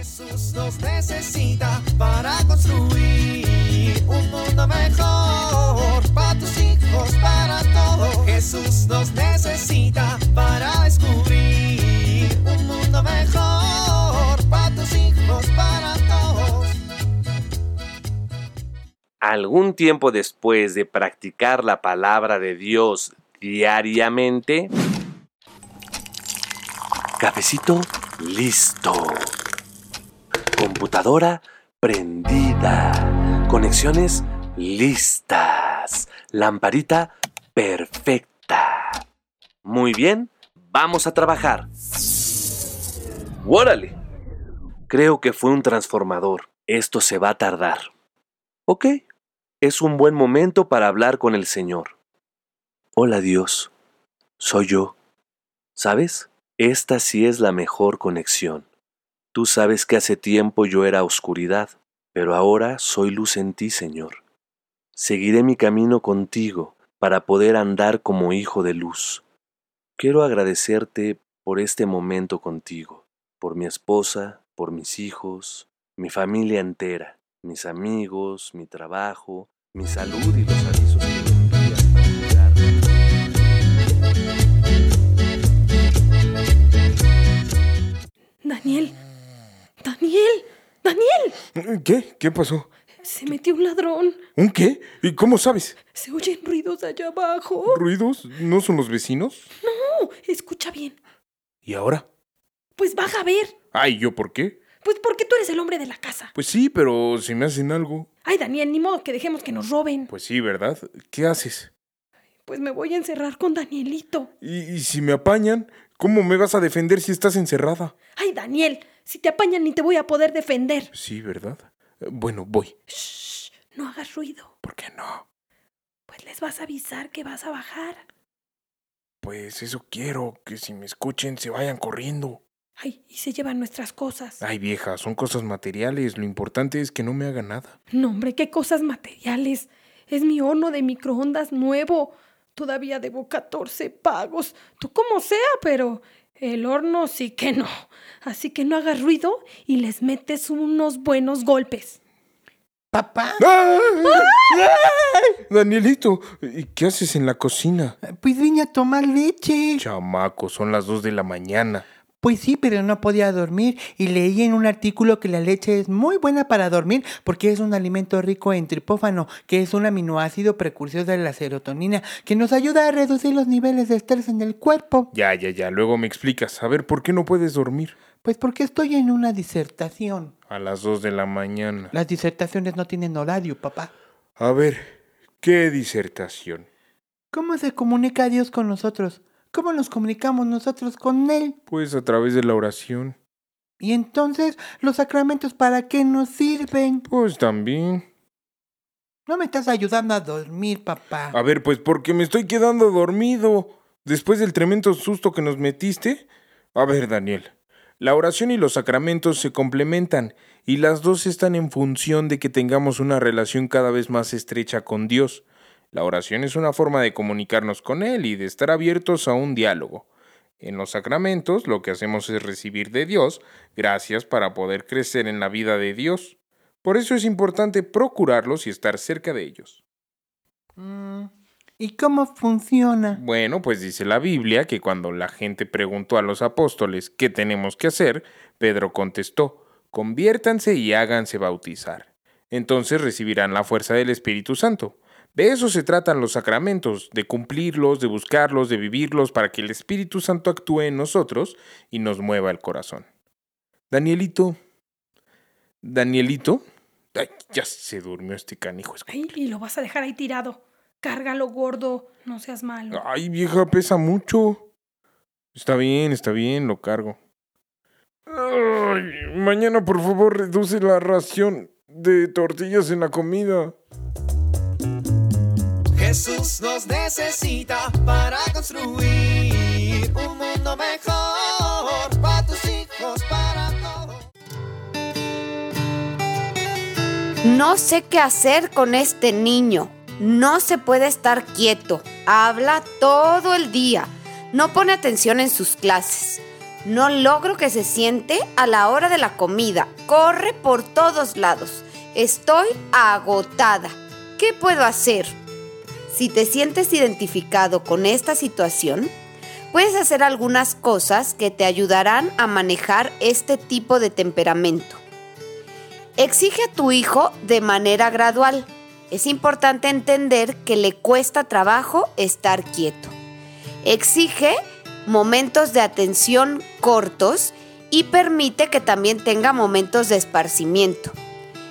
Jesús nos necesita para construir un mundo mejor para tus hijos, para todos. Jesús nos necesita para descubrir un mundo mejor para tus hijos, para todos. Algún tiempo después de practicar la palabra de Dios diariamente, cafecito listo, computadora prendida, conexiones listas, lamparita perfecta. Muy bien, vamos a trabajar. ¡Órale! Creo que fue un transformador. Esto se va a tardar. Ok, es un buen momento para hablar con el Señor. Hola Dios, soy yo. ¿Sabes? Esta sí es la mejor conexión. Tú sabes que hace tiempo yo era oscuridad, pero ahora soy luz en ti, Señor. Seguiré mi camino contigo para poder andar como hijo de luz. Quiero agradecerte por este momento contigo, por mi esposa, por mis hijos, mi familia entera, mis amigos, mi trabajo, mi salud y los avisos ¿Qué? ¿Qué pasó? se metió un ladrón. ¿Un qué? ¿Y cómo sabes? Se oyen ruidos allá abajo. ¿Ruidos? ¿No son los vecinos? No, escucha bien. ¿Y ahora? Pues baja a ver. Ay, ¿yo por qué? Pues porque tú eres el hombre de la casa. Pues sí, pero si me hacen algo. Ay, Daniel, ni modo que dejemos que nos roben. Pues sí, ¿verdad? ¿Qué haces? Pues me voy a encerrar con Danielito. ¿Y, y si me apañan? ¿Cómo me vas a defender si estás encerrada? Ay, Daniel, si te apañan ni te voy a poder defender. Sí, ¿verdad? Bueno, voy. Shh, no hagas ruido. ¿Por qué no? Pues les vas a avisar que vas a bajar. Pues eso quiero, que si me escuchen se vayan corriendo. Ay, y se llevan nuestras cosas. Ay, vieja, son cosas materiales. Lo importante es que no me haga nada. No, hombre, qué cosas materiales. Es mi horno de microondas nuevo. Todavía debo 14 pagos. Tú como sea, pero el horno sí que no. Así que no hagas ruido y les metes unos buenos golpes. Papá, ¡Ay! Danielito, ¿y qué haces en la cocina? pues vine a tomar leche. Chamaco, son las dos de la mañana. Pues sí, pero no podía dormir y leí en un artículo que la leche es muy buena para dormir porque es un alimento rico en tripófano, que es un aminoácido precursor de la serotonina, que nos ayuda a reducir los niveles de estrés en el cuerpo. Ya, ya, ya, luego me explicas. A ver, ¿por qué no puedes dormir? Pues porque estoy en una disertación. A las dos de la mañana. Las disertaciones no tienen horario, papá. A ver, ¿qué disertación? ¿Cómo se comunica Dios con nosotros? ¿Cómo nos comunicamos nosotros con Él? Pues a través de la oración. Y entonces, ¿los sacramentos para qué nos sirven? Pues también. No me estás ayudando a dormir, papá. A ver, pues porque me estoy quedando dormido. Después del tremendo susto que nos metiste. A ver, Daniel. La oración y los sacramentos se complementan y las dos están en función de que tengamos una relación cada vez más estrecha con Dios. La oración es una forma de comunicarnos con Él y de estar abiertos a un diálogo. En los sacramentos lo que hacemos es recibir de Dios gracias para poder crecer en la vida de Dios. Por eso es importante procurarlos y estar cerca de ellos. Mm, ¿Y cómo funciona? Bueno, pues dice la Biblia que cuando la gente preguntó a los apóstoles qué tenemos que hacer, Pedro contestó, conviértanse y háganse bautizar. Entonces recibirán la fuerza del Espíritu Santo. De eso se tratan los sacramentos, de cumplirlos, de buscarlos, de vivirlos para que el Espíritu Santo actúe en nosotros y nos mueva el corazón. Danielito. Danielito. Ay, ya se durmió este canijo. Ay, y lo vas a dejar ahí tirado. Cárgalo, gordo. No seas malo. Ay, vieja, pesa mucho. Está bien, está bien, lo cargo. Ay, mañana por favor reduce la ración de tortillas en la comida. Jesús nos necesita para construir un mundo mejor para tus hijos, para todos. No sé qué hacer con este niño. No se puede estar quieto. Habla todo el día. No pone atención en sus clases. No logro que se siente a la hora de la comida. Corre por todos lados. Estoy agotada. ¿Qué puedo hacer? Si te sientes identificado con esta situación, puedes hacer algunas cosas que te ayudarán a manejar este tipo de temperamento. Exige a tu hijo de manera gradual. Es importante entender que le cuesta trabajo estar quieto. Exige momentos de atención cortos y permite que también tenga momentos de esparcimiento.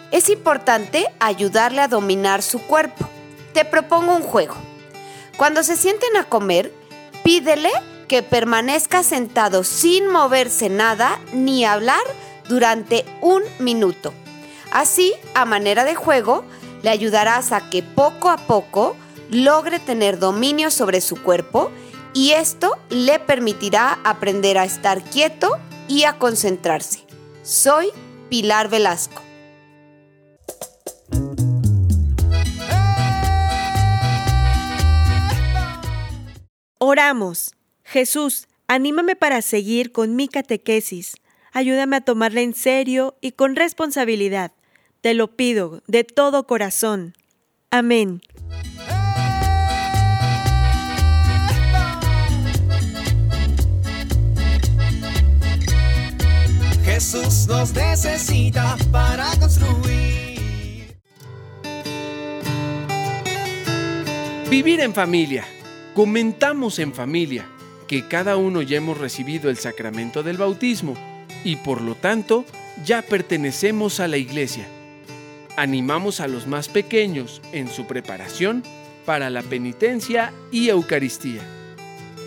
Es importante ayudarle a dominar su cuerpo. Te propongo un juego. Cuando se sienten a comer, pídele que permanezca sentado sin moverse nada ni hablar durante un minuto. Así, a manera de juego, le ayudarás a que poco a poco logre tener dominio sobre su cuerpo y esto le permitirá aprender a estar quieto y a concentrarse. Soy Pilar Velasco. Oramos. Jesús, anímame para seguir con mi catequesis. Ayúdame a tomarla en serio y con responsabilidad. Te lo pido de todo corazón. Amén. Jesús nos necesita para construir. Vivir en familia. Comentamos en familia que cada uno ya hemos recibido el sacramento del bautismo y por lo tanto ya pertenecemos a la iglesia. Animamos a los más pequeños en su preparación para la penitencia y Eucaristía.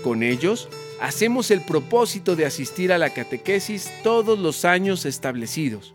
Con ellos hacemos el propósito de asistir a la catequesis todos los años establecidos.